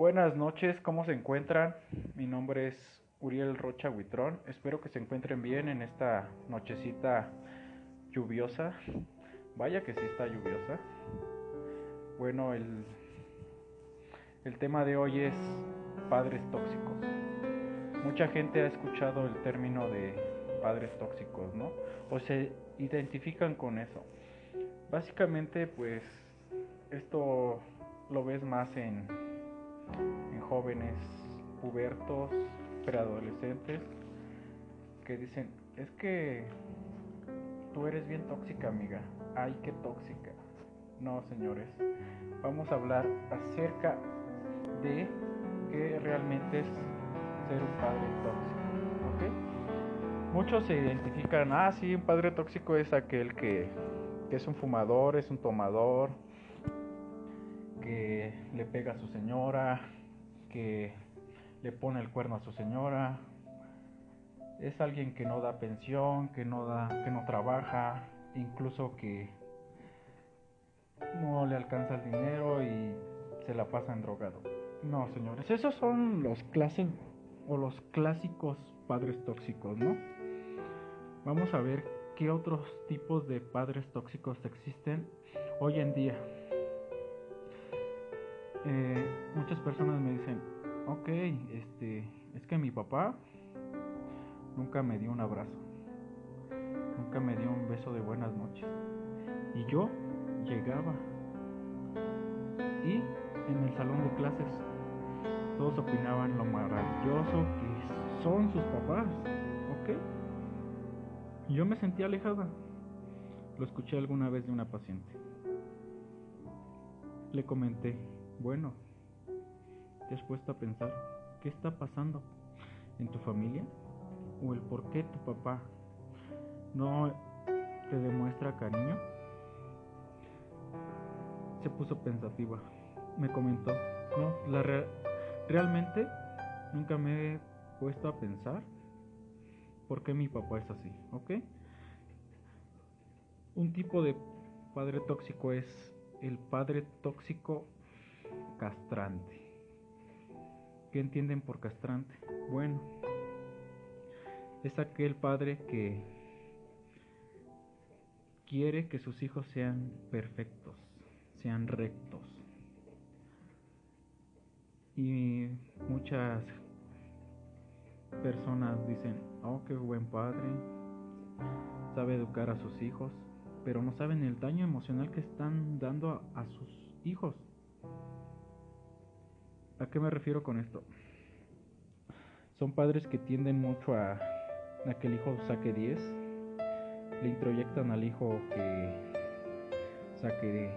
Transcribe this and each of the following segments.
Buenas noches, ¿cómo se encuentran? Mi nombre es Uriel Rocha Huitrón. Espero que se encuentren bien en esta nochecita lluviosa. Vaya que sí está lluviosa. Bueno, el, el tema de hoy es padres tóxicos. Mucha gente ha escuchado el término de padres tóxicos, ¿no? O se identifican con eso. Básicamente, pues, esto lo ves más en, en jóvenes pubertos, preadolescentes, que dicen, es que tú eres bien tóxica, amiga. Ay, qué tóxica. No, señores. Vamos a hablar acerca de qué realmente es ser un padre tóxico. ¿Ok? Muchos se identifican, ah, sí, un padre tóxico es aquel que, que es un fumador, es un tomador, que le pega a su señora, que le pone el cuerno a su señora. Es alguien que no da pensión, que no da, que no trabaja, incluso que no le alcanza el dinero y se la pasa en drogado. No, señores, esos son los clases o los clásicos padres tóxicos, ¿no? Vamos a ver qué otros tipos de padres tóxicos existen hoy en día. Eh, muchas personas me dicen, ok, este, es que mi papá nunca me dio un abrazo, nunca me dio un beso de buenas noches. Y yo llegaba y en el salón de clases todos opinaban lo maravilloso que son sus papás, ¿ok? Yo me sentía alejada. Lo escuché alguna vez de una paciente. Le comenté, bueno, ¿te has puesto a pensar qué está pasando en tu familia? ¿O el por qué tu papá no te demuestra cariño? Se puso pensativa. Me comentó, no, la realmente nunca me he puesto a pensar por qué mi papá es así, ¿ok? Un tipo de padre tóxico es el padre tóxico castrante. ¿Qué entienden por castrante? Bueno, es aquel padre que quiere que sus hijos sean perfectos, sean rectos. Y muchas personas dicen, oh, qué buen padre, sabe educar a sus hijos, pero no saben el daño emocional que están dando a, a sus hijos. ¿A qué me refiero con esto? Son padres que tienden mucho a, que el hijo saque 10, le introyectan al hijo que saque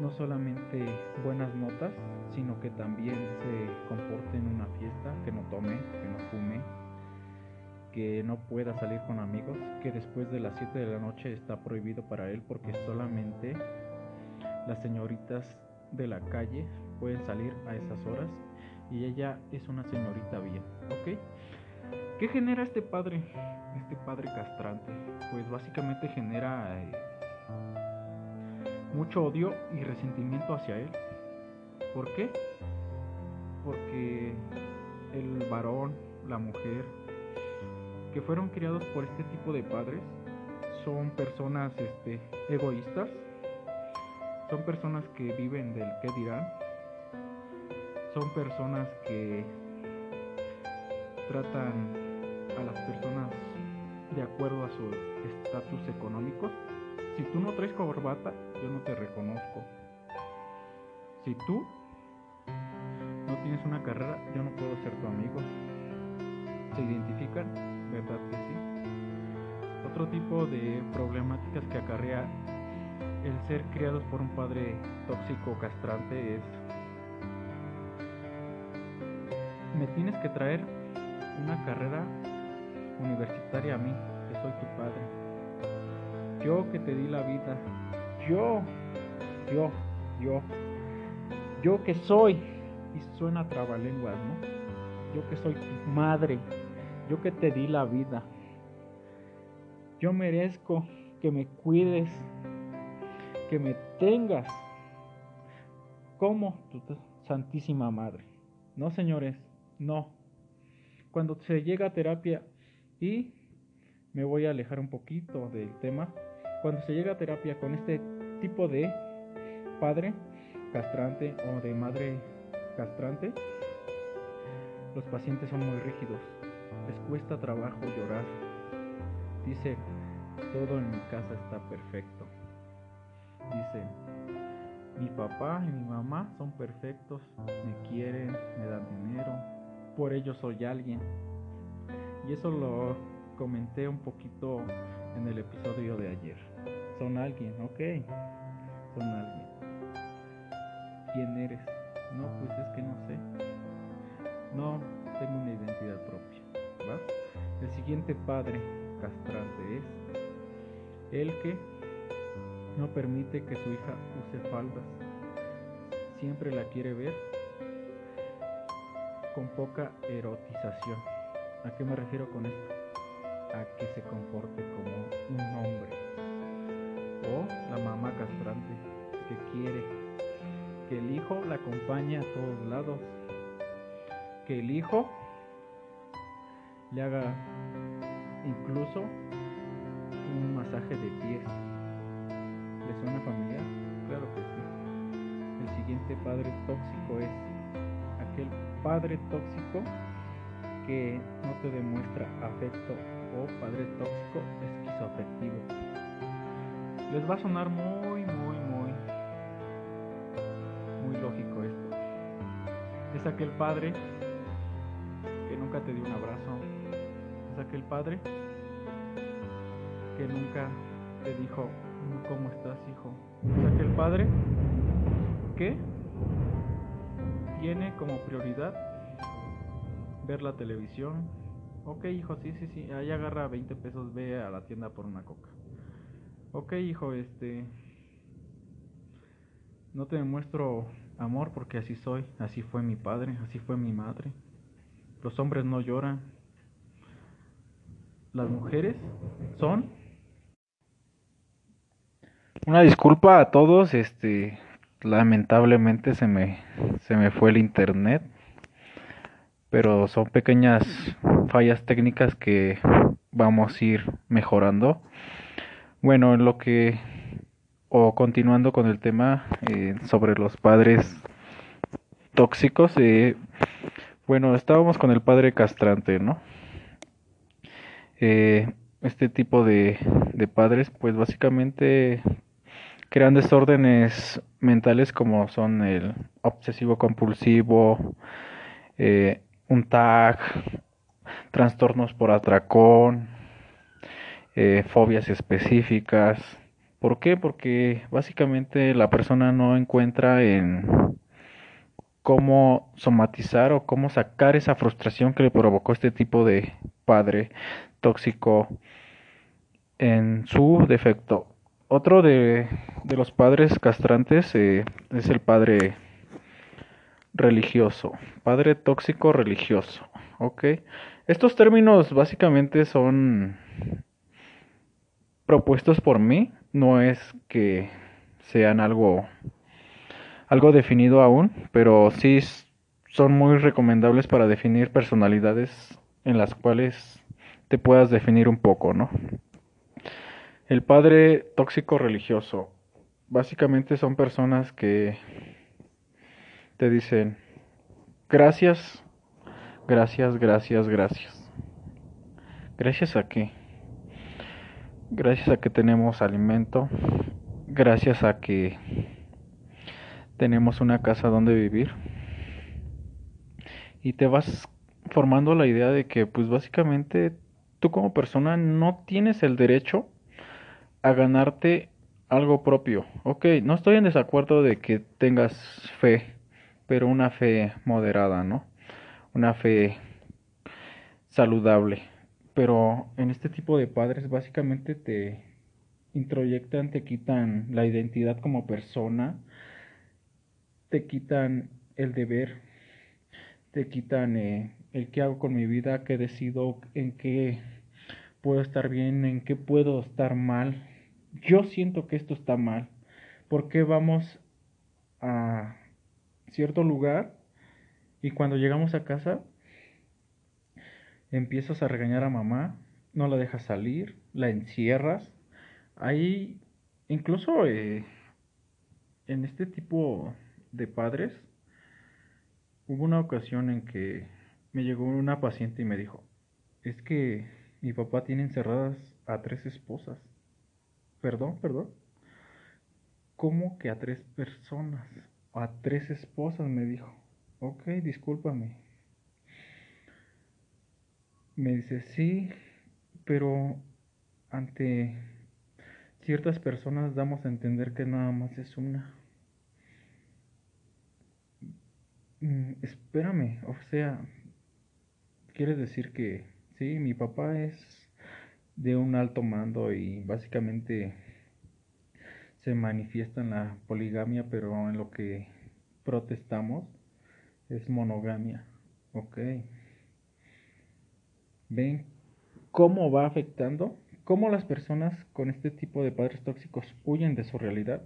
no solamente buenas notas, sino que también se comporte en una fiesta, que no tome, que no fume, que no pueda salir con amigos, que después de las 7 de la noche está prohibido para él porque solamente las señoritas de la calle pueden salir a esas horas y ella es una señorita bien, ¿ok? ¿Qué genera este padre? Este padre castrante, pues básicamente genera eh, mucho odio y resentimiento hacia él. ¿Por qué? Porque el varón, la mujer, que fueron criados por este tipo de padres, son personas este, egoístas, son personas que viven del qué dirán, son personas que tratan a las personas de acuerdo a su estatus económico. Si tú no traes corbata, yo no te reconozco. Si tú no tienes una carrera, yo no puedo ser tu amigo. ¿Se identifican? ¿Verdad que sí? Otro tipo de problemáticas que acarrea el ser criados por un padre tóxico castrante es me tienes que traer una carrera universitaria a mí, que soy tu padre. Yo que te di la vida. Yo, yo, yo. Yo que soy. Y suena trabalenguas, ¿no? Yo que soy tu madre. Yo que te di la vida. Yo merezco que me cuides. Que me tengas. como tu Santísima Madre. No, señores, no. Cuando se llega a terapia y me voy a alejar un poquito del tema, cuando se llega a terapia con este tipo de padre castrante o de madre castrante, los pacientes son muy rígidos. Les cuesta trabajo llorar. Dice, todo en mi casa está perfecto. Dice, mi papá y mi mamá son perfectos, me quieren, me dan dinero, por ello soy alguien. Y eso lo comenté un poquito en el episodio de ayer. Son alguien, ok. Son alguien. ¿Quién eres? No, pues es que no sé. No tengo una identidad propia. El siguiente padre castrante es el que no permite que su hija use faldas. Siempre la quiere ver con poca erotización. ¿A qué me refiero con esto? A que se comporte como un hombre. O la mamá castrante que quiere que el hijo la acompañe a todos lados. Que el hijo le haga incluso un masaje de pies. ¿Le suena familiar? Claro que sí. El siguiente padre tóxico es padre tóxico que no te demuestra afecto o padre tóxico esquizoafectivo. Les va a sonar muy, muy, muy, muy lógico esto. Es aquel padre que nunca te dio un abrazo. Es aquel padre que nunca te dijo, ¿cómo estás, hijo? Es aquel padre que tiene como prioridad ver la televisión. Ok, hijo, sí, sí, sí. Ahí agarra 20 pesos, ve a la tienda por una coca. Ok, hijo, este... No te demuestro amor porque así soy, así fue mi padre, así fue mi madre. Los hombres no lloran. Las mujeres son... Una disculpa a todos, este, lamentablemente se me, se me fue el internet, pero son pequeñas fallas técnicas que vamos a ir mejorando. Bueno, en lo que, o continuando con el tema eh, sobre los padres tóxicos, eh, bueno, estábamos con el padre castrante, ¿no? Eh, este tipo de, de padres, pues básicamente crean desórdenes mentales como son el obsesivo compulsivo, eh, un TAG, trastornos por atracón, eh, fobias específicas. ¿Por qué? Porque básicamente la persona no encuentra en cómo somatizar o cómo sacar esa frustración que le provocó este tipo de padre tóxico en su defecto. Otro de, los padres castrantes eh, es el padre religioso, padre tóxico religioso, ¿ok? Estos términos básicamente son propuestos por mí, no es que sean algo, algo definido aún, pero sí son muy recomendables para definir personalidades en las cuales te puedas definir un poco, ¿no? El padre tóxico religioso. Básicamente son personas que te dicen gracias, gracias, gracias, gracias. ¿Gracias a qué? Gracias a que tenemos alimento, gracias a que tenemos una casa donde vivir. Y te vas formando la idea de que pues básicamente tú como persona no tienes el derecho a ganarte algo propio. Ok, no estoy en desacuerdo de que tengas fe, pero una fe moderada, ¿no? Una fe saludable. Pero en este tipo de padres básicamente te introyectan, te quitan la identidad como persona, te quitan el deber, te quitan eh, el qué hago con mi vida, qué decido, en qué puedo estar bien, en qué puedo estar mal, yo siento que esto está mal. ¿Por qué vamos a cierto lugar y cuando llegamos a casa empiezas a regañar a mamá, no la dejas salir, la encierras. Ahí, incluso eh, en este tipo de padres, hubo una ocasión en que me llegó una paciente y me dijo, es que mi papá tiene encerradas a tres esposas. Perdón, perdón. ¿Cómo que a tres personas? A tres esposas, me dijo. Ok, discúlpame. Me dice, sí, pero ante ciertas personas damos a entender que nada más es una. Mm, espérame, o sea, quieres decir que sí, mi papá es de un alto mando y básicamente se manifiesta en la poligamia, pero en lo que protestamos es monogamia. Ok. ¿Ven cómo va afectando? ¿Cómo las personas con este tipo de padres tóxicos huyen de su realidad?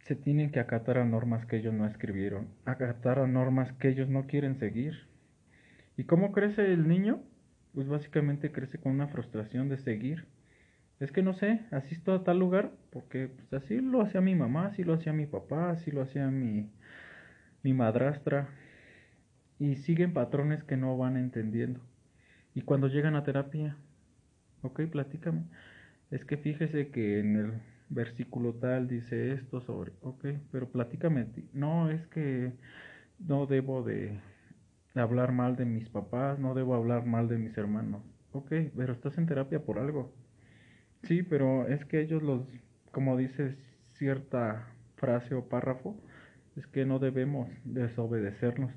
Se tienen que acatar a normas que ellos no escribieron, acatar a normas que ellos no quieren seguir. ¿Y cómo crece el niño? Pues básicamente crece con una frustración de seguir. Es que no sé, asisto a tal lugar porque pues, así lo hacía mi mamá, así lo hacía mi papá, así lo hacía mi, mi madrastra. Y siguen patrones que no van entendiendo. Y cuando llegan a terapia, ok, platícame. Es que fíjese que en el versículo tal dice esto sobre, ok, pero platícame. No, es que no debo de hablar mal de mis papás, no debo hablar mal de mis hermanos. Ok, pero estás en terapia por algo. Sí, pero es que ellos los, como dice cierta frase o párrafo, es que no debemos desobedecernos.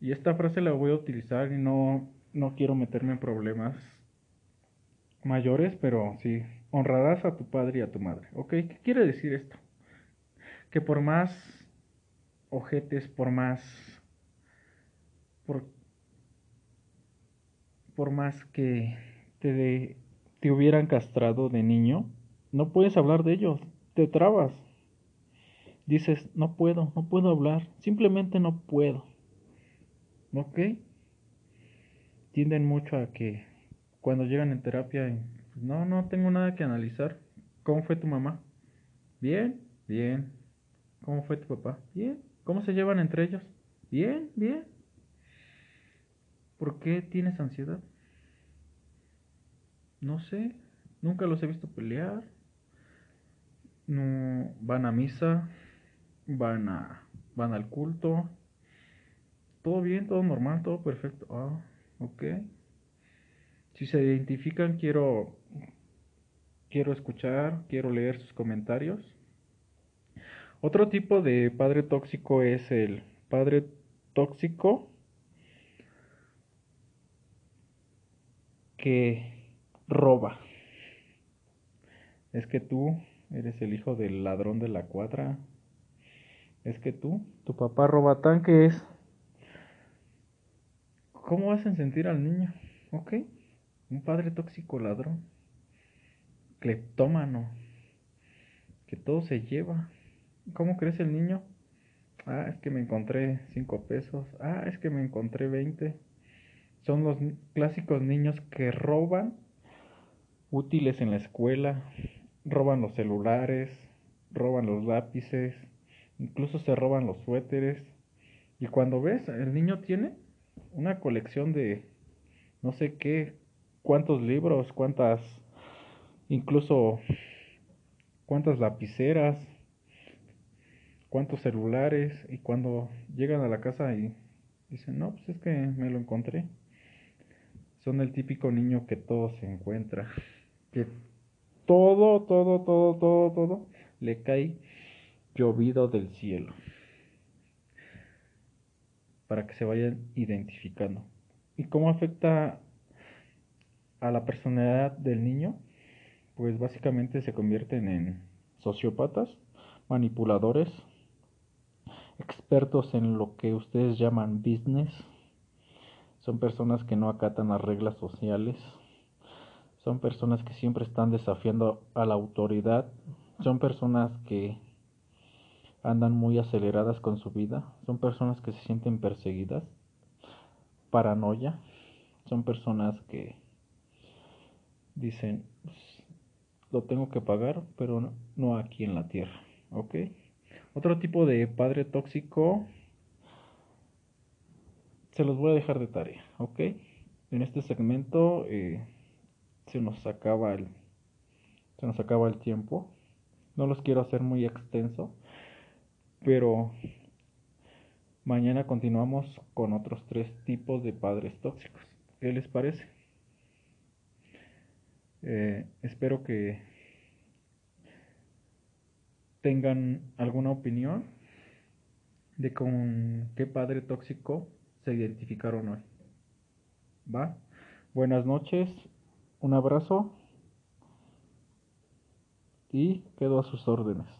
Y esta frase la voy a utilizar y no, no quiero meterme en problemas mayores, pero sí, honrarás a tu padre y a tu madre. ¿Ok? ¿Qué quiere decir esto? Que por más ojetes, por más... Por, más que te, te hubieran castrado de niño, no puedes hablar de ellos, te trabas. Dices, no puedo, no puedo hablar, simplemente no puedo. ¿Ok? Tienden mucho a que cuando llegan en terapia, no, no tengo nada que analizar. ¿Cómo fue tu mamá? Bien, bien. ¿Cómo fue tu papá? Bien. ¿Cómo se llevan entre ellos? Bien, bien. ¿Por qué tienes ansiedad? No sé. Nunca los he visto pelear. No van a misa. Van a van al culto todo bien, todo normal, todo perfecto. Ah, ok. Si se identifican, quiero, quiero escuchar, quiero leer sus comentarios. Otro tipo de padre tóxico es el padre tóxico que roba. Es que tú eres el hijo del ladrón de la cuadra. Es que tú, tu papá roba tanques. ¿Cómo hacen sentir al niño? Ok, un padre tóxico ladrón, cleptómano, que todo se lleva. ¿Cómo crece el niño? Ah, es que me encontré cinco pesos. Ah, es que me encontré 20. Son los clásicos niños que roban útiles en la escuela, roban los celulares, roban los lápices, incluso se roban los suéteres. Y cuando ves, el niño tiene una colección de no sé qué, cuántos libros, cuántas, incluso cuántas lapiceras, cuántos celulares, y cuando llegan a la casa y dicen, no, pues es que me lo encontré. Son el típico niño que todo se encuentra, que todo, todo, todo, todo, todo le cae llovido del cielo para que se vayan identificando. ¿Y cómo afecta a la personalidad del niño? Pues básicamente se convierten en sociópatas, manipuladores, expertos en lo que ustedes llaman business. Son personas que no acatan las reglas sociales. Son personas que siempre están desafiando a la autoridad. Son personas que andan muy aceleradas con su vida, son personas que se sienten perseguidas, paranoia, son personas que dicen, pues, lo tengo que pagar, pero no, aquí en la tierra. Otro tipo de padre tóxico se los voy a dejar de tarea, ¿ok? En este segmento eh, se nos acaba el se nos acaba el tiempo. No los quiero hacer muy extenso, pero mañana continuamos con otros tres tipos de padres tóxicos. ¿Qué les parece? Eh, espero que tengan alguna opinión de con qué padre tóxico se identificaron hoy. ¿Va? Buenas noches, un abrazo y quedo a sus órdenes.